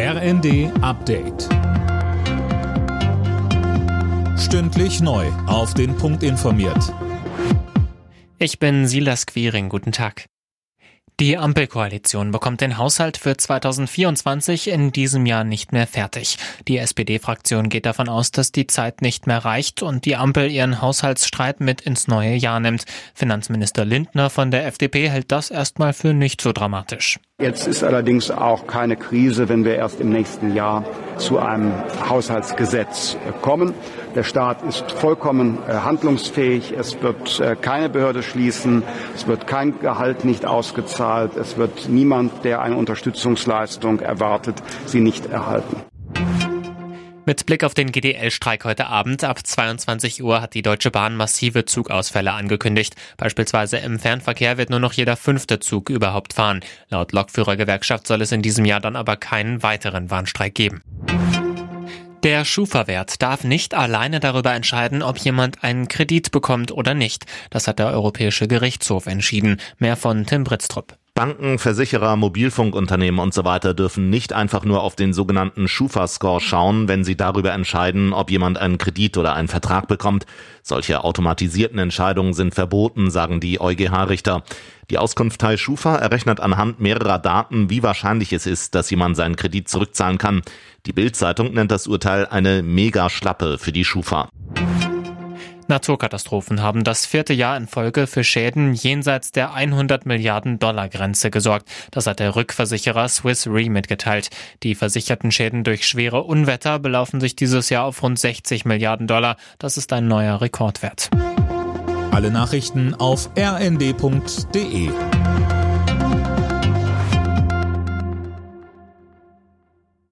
RND Update. Stündlich neu. Auf den Punkt informiert. Ich bin Silas Quiring. Guten Tag. Die Ampelkoalition bekommt den Haushalt für 2024 in diesem Jahr nicht mehr fertig. Die SPD-Fraktion geht davon aus, dass die Zeit nicht mehr reicht und die Ampel ihren Haushaltsstreit mit ins neue Jahr nimmt. Finanzminister Lindner von der FDP hält das erstmal für nicht so dramatisch. Jetzt ist allerdings auch keine Krise, wenn wir erst im nächsten Jahr zu einem Haushaltsgesetz kommen. Der Staat ist vollkommen äh, handlungsfähig. Es wird äh, keine Behörde schließen. Es wird kein Gehalt nicht ausgezahlt. Es wird niemand, der eine Unterstützungsleistung erwartet, sie nicht erhalten. Mit Blick auf den GDL-Streik heute Abend ab 22 Uhr hat die Deutsche Bahn massive Zugausfälle angekündigt. Beispielsweise im Fernverkehr wird nur noch jeder fünfte Zug überhaupt fahren. Laut Lokführergewerkschaft soll es in diesem Jahr dann aber keinen weiteren Warnstreik geben. Der Schufa-Wert darf nicht alleine darüber entscheiden, ob jemand einen Kredit bekommt oder nicht. Das hat der Europäische Gerichtshof entschieden. Mehr von Tim Britztrup. Banken, Versicherer, Mobilfunkunternehmen und so weiter dürfen nicht einfach nur auf den sogenannten Schufa-Score schauen, wenn sie darüber entscheiden, ob jemand einen Kredit oder einen Vertrag bekommt. Solche automatisierten Entscheidungen sind verboten, sagen die EuGH-Richter. Die Auskunftei Schufa errechnet anhand mehrerer Daten, wie wahrscheinlich es ist, dass jemand seinen Kredit zurückzahlen kann. Die Bild-Zeitung nennt das Urteil eine Mega-Schlappe für die Schufa. Naturkatastrophen haben das vierte Jahr in Folge für Schäden jenseits der 100 Milliarden Dollar Grenze gesorgt. Das hat der Rückversicherer Swiss Re mitgeteilt. Die versicherten Schäden durch schwere Unwetter belaufen sich dieses Jahr auf rund 60 Milliarden Dollar. Das ist ein neuer Rekordwert. Alle Nachrichten auf rnd.de